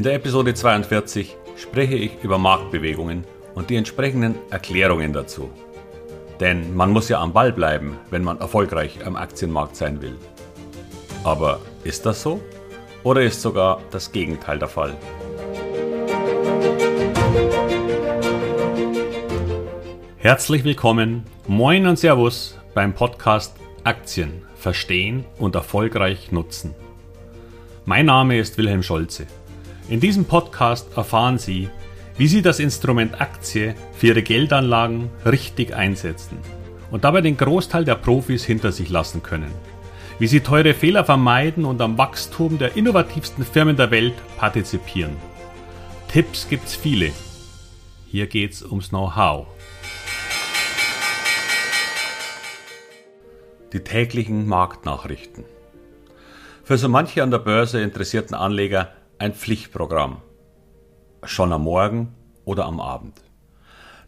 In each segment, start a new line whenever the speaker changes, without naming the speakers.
In der Episode 42 spreche ich über Marktbewegungen und die entsprechenden Erklärungen dazu. Denn man muss ja am Ball bleiben, wenn man erfolgreich am Aktienmarkt sein will. Aber ist das so? Oder ist sogar das Gegenteil der Fall? Herzlich willkommen, moin und Servus beim Podcast Aktien verstehen und erfolgreich nutzen. Mein Name ist Wilhelm Scholze. In diesem Podcast erfahren Sie, wie Sie das Instrument Aktie für Ihre Geldanlagen richtig einsetzen und dabei den Großteil der Profis hinter sich lassen können. Wie Sie teure Fehler vermeiden und am Wachstum der innovativsten Firmen der Welt partizipieren. Tipps gibt's viele. Hier geht's ums Know-how. Die täglichen Marktnachrichten. Für so manche an der Börse interessierten Anleger ein Pflichtprogramm. Schon am Morgen oder am Abend.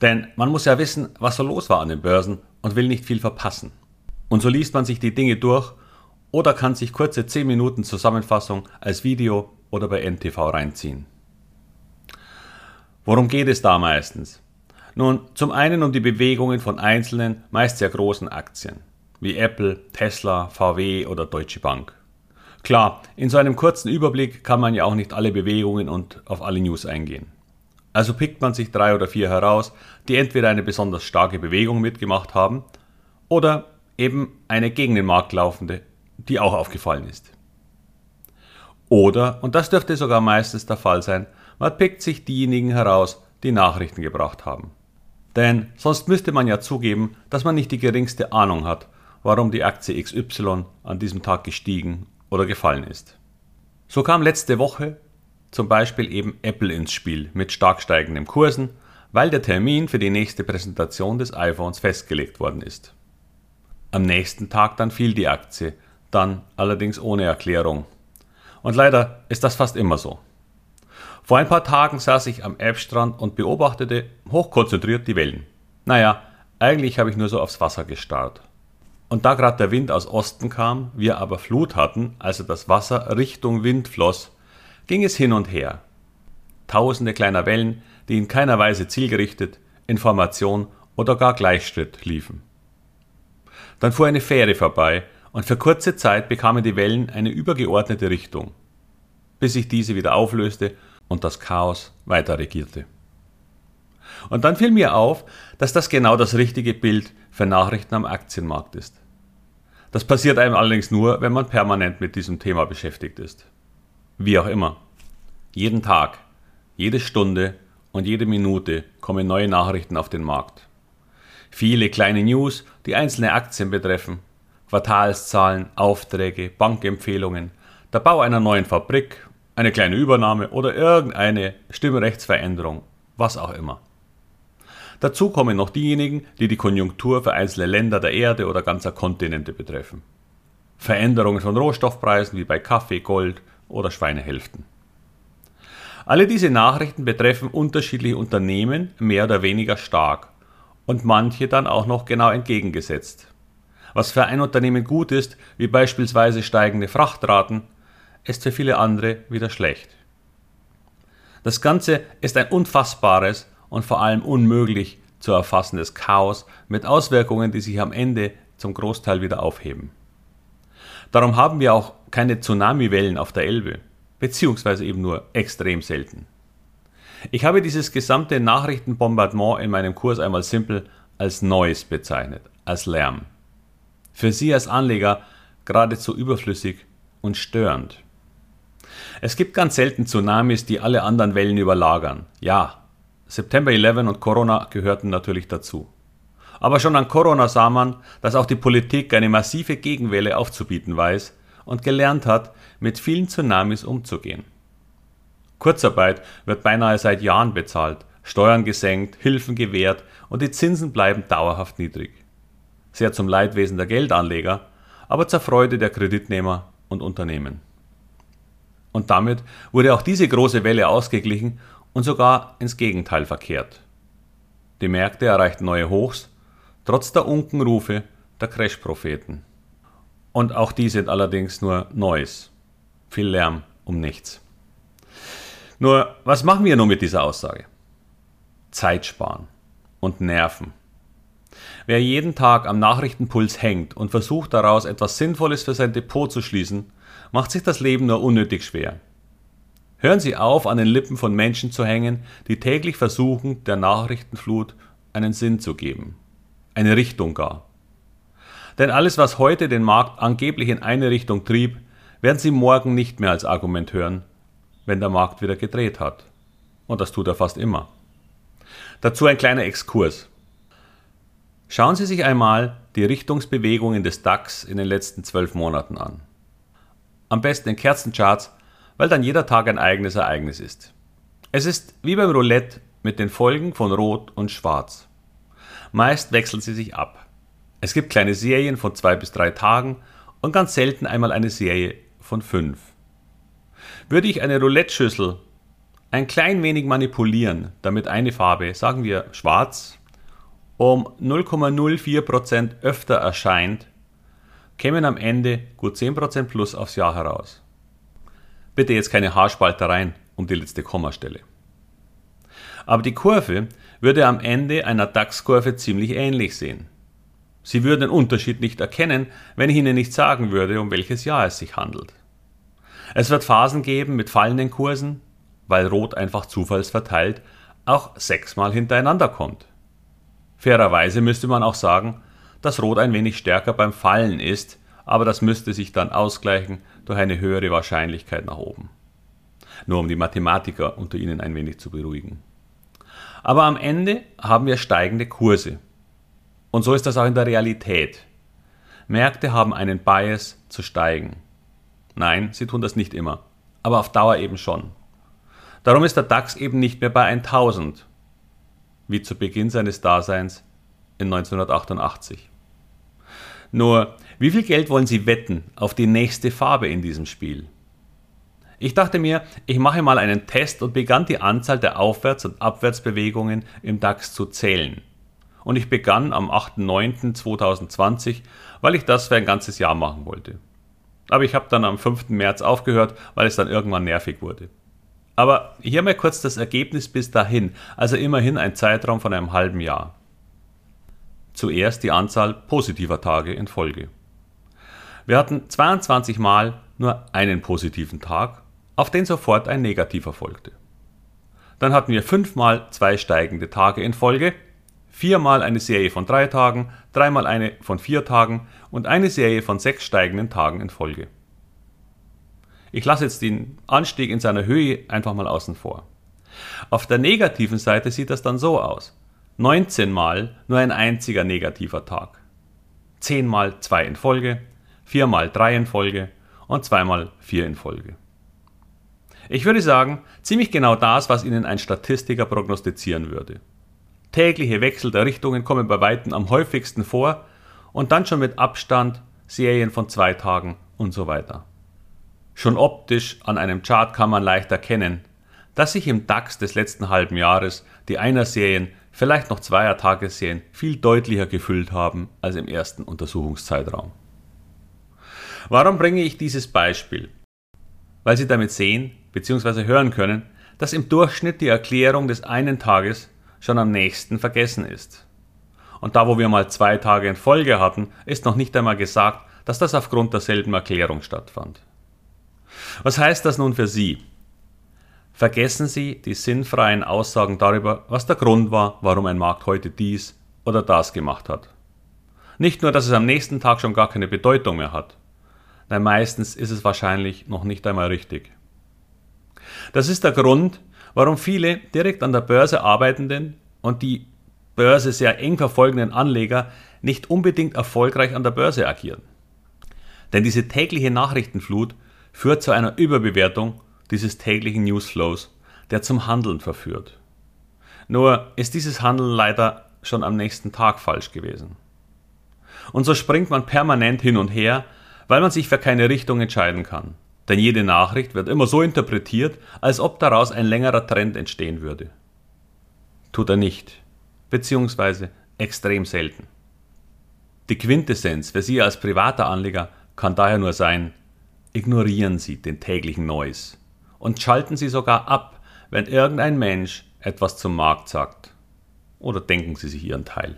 Denn man muss ja wissen, was so los war an den Börsen und will nicht viel verpassen. Und so liest man sich die Dinge durch oder kann sich kurze 10 Minuten Zusammenfassung als Video oder bei NTV reinziehen. Worum geht es da meistens? Nun, zum einen um die Bewegungen von einzelnen, meist sehr großen Aktien wie Apple, Tesla, VW oder Deutsche Bank. Klar, in so einem kurzen Überblick kann man ja auch nicht alle Bewegungen und auf alle News eingehen. Also pickt man sich drei oder vier heraus, die entweder eine besonders starke Bewegung mitgemacht haben oder eben eine gegen den Markt laufende, die auch aufgefallen ist. Oder, und das dürfte sogar meistens der Fall sein, man pickt sich diejenigen heraus, die Nachrichten gebracht haben. Denn sonst müsste man ja zugeben, dass man nicht die geringste Ahnung hat, warum die Aktie XY an diesem Tag gestiegen oder gefallen ist. So kam letzte Woche zum Beispiel eben Apple ins Spiel mit stark steigenden Kursen, weil der Termin für die nächste Präsentation des iPhones festgelegt worden ist. Am nächsten Tag dann fiel die Aktie, dann allerdings ohne Erklärung. Und leider ist das fast immer so. Vor ein paar Tagen saß ich am Elbstrand und beobachtete hochkonzentriert die Wellen. Naja, eigentlich habe ich nur so aufs Wasser gestarrt. Und da gerade der Wind aus Osten kam, wir aber Flut hatten, also das Wasser Richtung Wind floss, ging es hin und her. Tausende kleiner Wellen, die in keiner Weise zielgerichtet, Information oder gar Gleichschritt liefen. Dann fuhr eine Fähre vorbei und für kurze Zeit bekamen die Wellen eine übergeordnete Richtung, bis sich diese wieder auflöste und das Chaos weiter regierte. Und dann fiel mir auf, dass das genau das richtige Bild für Nachrichten am Aktienmarkt ist. Das passiert einem allerdings nur, wenn man permanent mit diesem Thema beschäftigt ist. Wie auch immer. Jeden Tag, jede Stunde und jede Minute kommen neue Nachrichten auf den Markt. Viele kleine News, die einzelne Aktien betreffen, Quartalszahlen, Aufträge, Bankempfehlungen, der Bau einer neuen Fabrik, eine kleine Übernahme oder irgendeine Stimmrechtsveränderung, was auch immer. Dazu kommen noch diejenigen, die die Konjunktur für einzelne Länder der Erde oder ganzer Kontinente betreffen. Veränderungen von Rohstoffpreisen wie bei Kaffee, Gold oder Schweinehälften. Alle diese Nachrichten betreffen unterschiedliche Unternehmen mehr oder weniger stark und manche dann auch noch genau entgegengesetzt. Was für ein Unternehmen gut ist, wie beispielsweise steigende Frachtraten, ist für viele andere wieder schlecht. Das Ganze ist ein unfassbares und vor allem unmöglich zu erfassendes Chaos mit Auswirkungen, die sich am Ende zum Großteil wieder aufheben. Darum haben wir auch keine Tsunamiwellen auf der Elbe, beziehungsweise eben nur extrem selten. Ich habe dieses gesamte Nachrichtenbombardement in meinem Kurs einmal simpel als Noise bezeichnet, als Lärm. Für Sie als Anleger geradezu überflüssig und störend. Es gibt ganz selten Tsunamis, die alle anderen Wellen überlagern. Ja, September 11 und Corona gehörten natürlich dazu. Aber schon an Corona sah man, dass auch die Politik eine massive Gegenwelle aufzubieten weiß und gelernt hat, mit vielen Tsunamis umzugehen. Kurzarbeit wird beinahe seit Jahren bezahlt, Steuern gesenkt, Hilfen gewährt und die Zinsen bleiben dauerhaft niedrig. Sehr zum Leidwesen der Geldanleger, aber zur Freude der Kreditnehmer und Unternehmen. Und damit wurde auch diese große Welle ausgeglichen und sogar ins Gegenteil verkehrt. Die Märkte erreichten neue Hochs, trotz der Unkenrufe der Crash-Propheten. Und auch die sind allerdings nur Neues. Viel Lärm um nichts. Nur, was machen wir nun mit dieser Aussage? Zeit sparen und Nerven. Wer jeden Tag am Nachrichtenpuls hängt und versucht daraus etwas Sinnvolles für sein Depot zu schließen, macht sich das Leben nur unnötig schwer. Hören Sie auf, an den Lippen von Menschen zu hängen, die täglich versuchen, der Nachrichtenflut einen Sinn zu geben, eine Richtung gar. Denn alles, was heute den Markt angeblich in eine Richtung trieb, werden Sie morgen nicht mehr als Argument hören, wenn der Markt wieder gedreht hat. Und das tut er fast immer. Dazu ein kleiner Exkurs. Schauen Sie sich einmal die Richtungsbewegungen des DAX in den letzten zwölf Monaten an. Am besten in Kerzencharts, weil dann jeder Tag ein eigenes Ereignis ist. Es ist wie beim Roulette mit den Folgen von Rot und Schwarz. Meist wechseln sie sich ab. Es gibt kleine Serien von zwei bis drei Tagen und ganz selten einmal eine Serie von fünf. Würde ich eine Roulette-Schüssel ein klein wenig manipulieren, damit eine Farbe, sagen wir schwarz, um 0,04% öfter erscheint, kämen am Ende gut 10% plus aufs Jahr heraus. Bitte jetzt keine Haarspaltereien um die letzte Kommastelle. Aber die Kurve würde am Ende einer DAX-Kurve ziemlich ähnlich sehen. Sie würden den Unterschied nicht erkennen, wenn ich Ihnen nicht sagen würde, um welches Jahr es sich handelt. Es wird Phasen geben mit fallenden Kursen, weil Rot einfach zufallsverteilt auch sechsmal hintereinander kommt. Fairerweise müsste man auch sagen, dass Rot ein wenig stärker beim Fallen ist, aber das müsste sich dann ausgleichen durch eine höhere Wahrscheinlichkeit nach oben. Nur um die Mathematiker unter Ihnen ein wenig zu beruhigen. Aber am Ende haben wir steigende Kurse. Und so ist das auch in der Realität. Märkte haben einen Bias zu steigen. Nein, sie tun das nicht immer, aber auf Dauer eben schon. Darum ist der DAX eben nicht mehr bei 1000, wie zu Beginn seines Daseins in 1988. Nur, wie viel Geld wollen Sie wetten auf die nächste Farbe in diesem Spiel? Ich dachte mir, ich mache mal einen Test und begann die Anzahl der Aufwärts- und Abwärtsbewegungen im DAX zu zählen. Und ich begann am 8.9.2020, weil ich das für ein ganzes Jahr machen wollte. Aber ich habe dann am 5. März aufgehört, weil es dann irgendwann nervig wurde. Aber hier mal kurz das Ergebnis bis dahin, also immerhin ein Zeitraum von einem halben Jahr. Zuerst die Anzahl positiver Tage in Folge. Wir hatten 22 Mal nur einen positiven Tag auf den sofort ein negativer folgte. Dann hatten wir fünfmal zwei steigende Tage in Folge, viermal eine Serie von drei Tagen, dreimal eine von vier Tagen und eine Serie von sechs steigenden Tagen in Folge. Ich lasse jetzt den Anstieg in seiner Höhe einfach mal außen vor. Auf der negativen Seite sieht das dann so aus. 19 Mal nur ein einziger negativer Tag. 10 mal zwei in Folge, 4 mal drei in Folge und 2 mal vier in Folge. Ich würde sagen, ziemlich genau das, was Ihnen ein Statistiker prognostizieren würde. Tägliche Wechsel der Richtungen kommen bei Weitem am häufigsten vor und dann schon mit Abstand Serien von zwei Tagen und so weiter. Schon optisch an einem Chart kann man leicht erkennen, dass sich im DAX des letzten halben Jahres die Einer-Serien, vielleicht noch Zweier-Tagesserien viel deutlicher gefüllt haben als im ersten Untersuchungszeitraum. Warum bringe ich dieses Beispiel? Weil Sie damit sehen, bzw. hören können, dass im Durchschnitt die Erklärung des einen Tages schon am nächsten vergessen ist. Und da, wo wir mal zwei Tage in Folge hatten, ist noch nicht einmal gesagt, dass das aufgrund derselben Erklärung stattfand. Was heißt das nun für Sie? Vergessen Sie die sinnfreien Aussagen darüber, was der Grund war, warum ein Markt heute dies oder das gemacht hat. Nicht nur, dass es am nächsten Tag schon gar keine Bedeutung mehr hat. Nein, meistens ist es wahrscheinlich noch nicht einmal richtig. Das ist der Grund, warum viele direkt an der Börse arbeitenden und die Börse sehr eng verfolgenden Anleger nicht unbedingt erfolgreich an der Börse agieren. Denn diese tägliche Nachrichtenflut führt zu einer Überbewertung dieses täglichen Newsflows, der zum Handeln verführt. Nur ist dieses Handeln leider schon am nächsten Tag falsch gewesen. Und so springt man permanent hin und her, weil man sich für keine Richtung entscheiden kann. Denn jede Nachricht wird immer so interpretiert, als ob daraus ein längerer Trend entstehen würde. Tut er nicht, beziehungsweise extrem selten. Die Quintessenz für Sie als privater Anleger kann daher nur sein, ignorieren Sie den täglichen Noise und schalten Sie sogar ab, wenn irgendein Mensch etwas zum Markt sagt. Oder denken Sie sich Ihren Teil.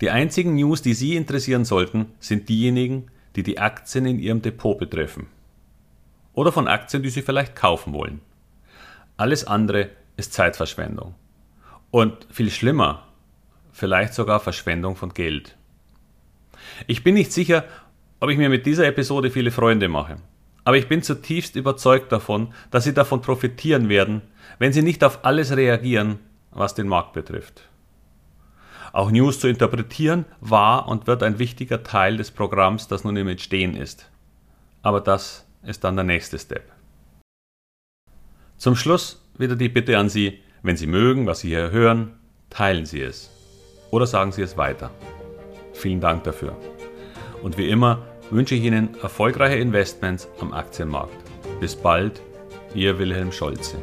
Die einzigen News, die Sie interessieren sollten, sind diejenigen, die die Aktien in Ihrem Depot betreffen. Oder von Aktien, die Sie vielleicht kaufen wollen. Alles andere ist Zeitverschwendung. Und viel schlimmer, vielleicht sogar Verschwendung von Geld. Ich bin nicht sicher, ob ich mir mit dieser Episode viele Freunde mache. Aber ich bin zutiefst überzeugt davon, dass Sie davon profitieren werden, wenn Sie nicht auf alles reagieren, was den Markt betrifft. Auch News zu interpretieren war und wird ein wichtiger Teil des Programms, das nun im Entstehen ist. Aber das ist dann der nächste Step. Zum Schluss wieder die Bitte an Sie, wenn Sie mögen, was Sie hier hören, teilen Sie es oder sagen Sie es weiter. Vielen Dank dafür. Und wie immer wünsche ich Ihnen erfolgreiche Investments am Aktienmarkt. Bis bald, Ihr Wilhelm Scholze.